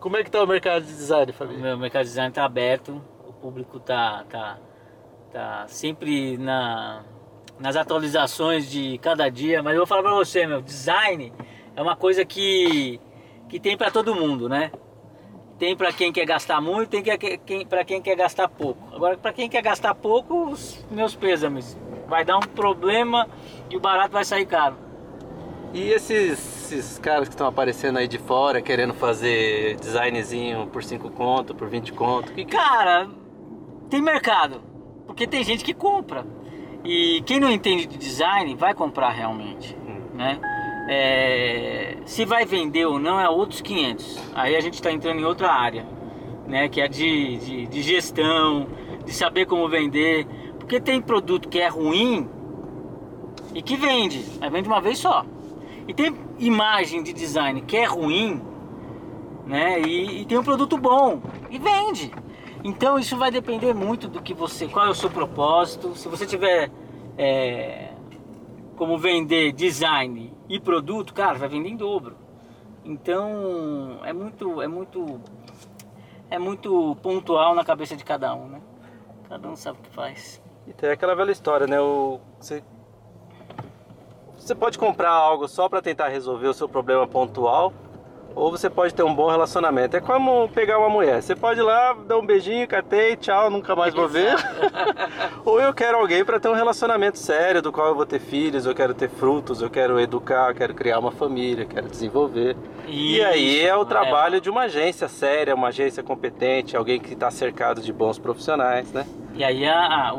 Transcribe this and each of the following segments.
Como é que tá o mercado de design, O Fabi? meu mercado de design está aberto, o público tá, tá, tá sempre na, nas atualizações de cada dia, mas eu vou falar para você, meu, design é uma coisa que, que tem para todo mundo, né? Tem para quem quer gastar muito, tem que, quem, para quem quer gastar pouco. Agora, para quem quer gastar pouco, meus pêsames. Vai dar um problema e o barato vai sair caro. E esses, esses caras que estão aparecendo aí de fora, querendo fazer designzinho por 5 conto, por 20 conto, que. Cara, tem mercado, porque tem gente que compra. E quem não entende de design vai comprar realmente, né? É, se vai vender ou não é outros 500. Aí a gente está entrando em outra área, né? Que é de, de, de gestão, de saber como vender. Porque tem produto que é ruim e que vende, mas vende uma vez só. E tem imagem de design que é ruim, né? E, e tem um produto bom e vende. Então isso vai depender muito do que você, qual é o seu propósito. Se você tiver é, como vender design e produto, cara, vai vender em dobro. Então é muito, é muito, é muito pontual na cabeça de cada um, né? Cada um sabe o que faz. E tem aquela velha história, né? O, você, você pode comprar algo só para tentar resolver o seu problema pontual, ou você pode ter um bom relacionamento. É como pegar uma mulher. Você pode ir lá, dar um beijinho, catei, tchau, nunca mais vou ver. ou eu quero alguém para ter um relacionamento sério, do qual eu vou ter filhos, eu quero ter frutos, eu quero educar, eu quero criar uma família, eu quero desenvolver. e aí é o Isso, trabalho de uma agência séria, uma agência competente, alguém que está cercado de bons profissionais, né? E aí, a, a- o,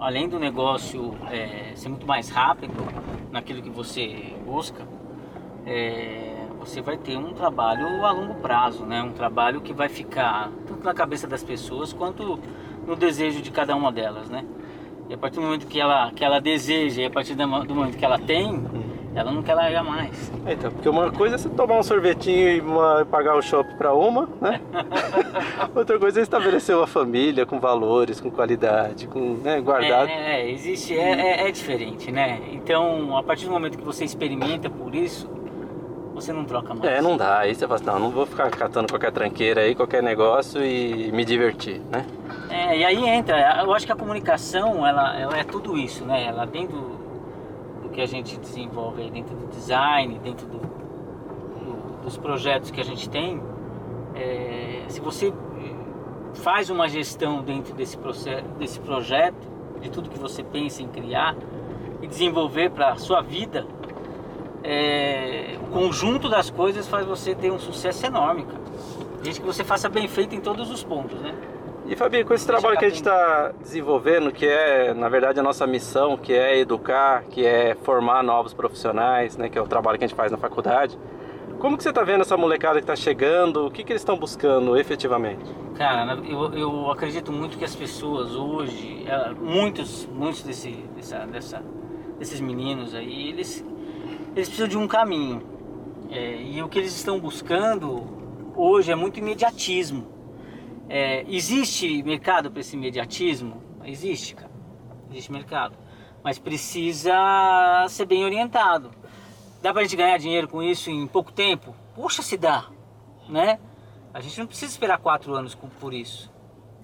além do negócio é, ser muito mais rápido naquilo que você busca, é, você vai ter um trabalho a longo prazo, né? Um trabalho que vai ficar tanto na cabeça das pessoas quanto no desejo de cada uma delas, né? E a partir do momento que ela, que ela deseja e a partir do mo- do momento que ela tem, ela não quer largar mais. Então, porque uma coisa é você tomar um sorvetinho e uma- pagar o shopping para uma, né? Outra coisa é estabelecer uma família com valores, com qualidade, com né, guardado. É, é, existe, é, é, é diferente, né? Então, a partir do momento que você experimenta por isso, você não troca mais. É, não dá. Aí você fala assim, não, não vou ficar catando qualquer tranqueira aí, qualquer negócio e me divertir, né? É, e aí entra, eu acho que a comunicação, ela, ela é tudo isso, né? Ela dentro do que a gente desenvolve aí, dentro do design, dentro do, do- dos projetos que a gente tem, é, se você faz uma gestão dentro desse, processo, desse projeto, de tudo que você pensa em criar e desenvolver para a sua vida, é, o conjunto das coisas faz você ter um sucesso enorme, cara. Desde que você faça bem feito em todos os pontos, né? E Fabi, com esse trabalho que a gente está desenvolvendo, que é, na verdade, a nossa missão, que é educar, que é formar novos profissionais, né, que é o trabalho que a gente faz na faculdade, como que você está vendo essa molecada que está chegando? O que, que eles estão buscando efetivamente? Cara, eu, eu acredito muito que as pessoas hoje, eh, muitos, muitos desse, dessa, dessa- desses meninos aí, eles, eles precisam de um caminho. É, e o que eles estão buscando hoje é muito imediatismo. É, existe mercado para esse imediatismo? Existe, cara. Existe mercado. Mas precisa ser bem orientado. Dá pra gente ganhar dinheiro com isso em pouco tempo? Puxa, se dá, né? A gente não precisa esperar quatro anos por isso.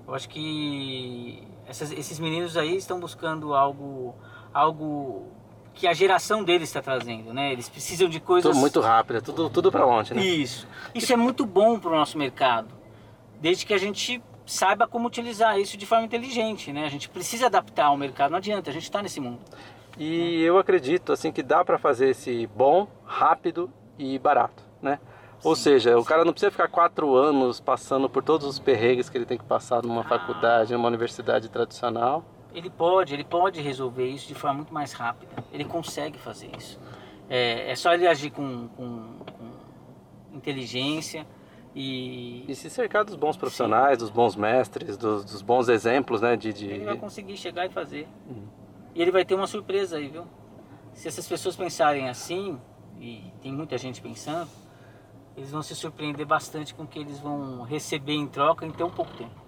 Eu acho que essas- esses meninos aí estão buscando algo, algo que a geração deles está trazendo, né? Eles precisam de coisas Tudo muito rápido, tudo, tudo para ontem, né? isso. Isso é muito bom para o nosso mercado, desde que a gente saiba como utilizar isso de forma inteligente, né? A gente precisa adaptar ao mercado, não adianta, a gente está nesse mundo. E eu acredito assim que dá para fazer esse bom, rápido e barato, né? Ou seja, o cara não precisa ficar quatro anos passando por todos os perrengues que ele tem que passar numa Ah. faculdade, numa universidade tradicional. Ele pode, ele pode resolver isso de forma muito mais rápida. Ele consegue fazer isso. É, é só ele agir com, com- com inteligência e E se cercar dos bons profissionais, dos bons mestres, dos, dos bons exemplos, né? De, de... ele vai conseguir chegar e fazer. E ele vai ter uma surpresa aí, viu? Se essas pessoas pensarem assim, e tem muita gente pensando, eles vão se surpreender bastante com o que eles vão receber em troca em tão pouco tempo.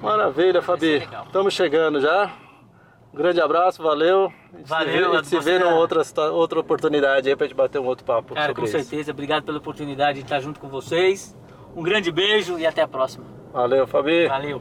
Maravilha, Fabi. Estamos chegando já. Um grande abraço, valeu. Valeu, A gente se vê, numa outra, outra oportunidade aí pra gente bater um outro papo Cara, com isso. certeza. Obrigado pela oportunidade de estar junto com vocês. Um grande beijo e até a próxima. Valeu, Fabi. Valeu.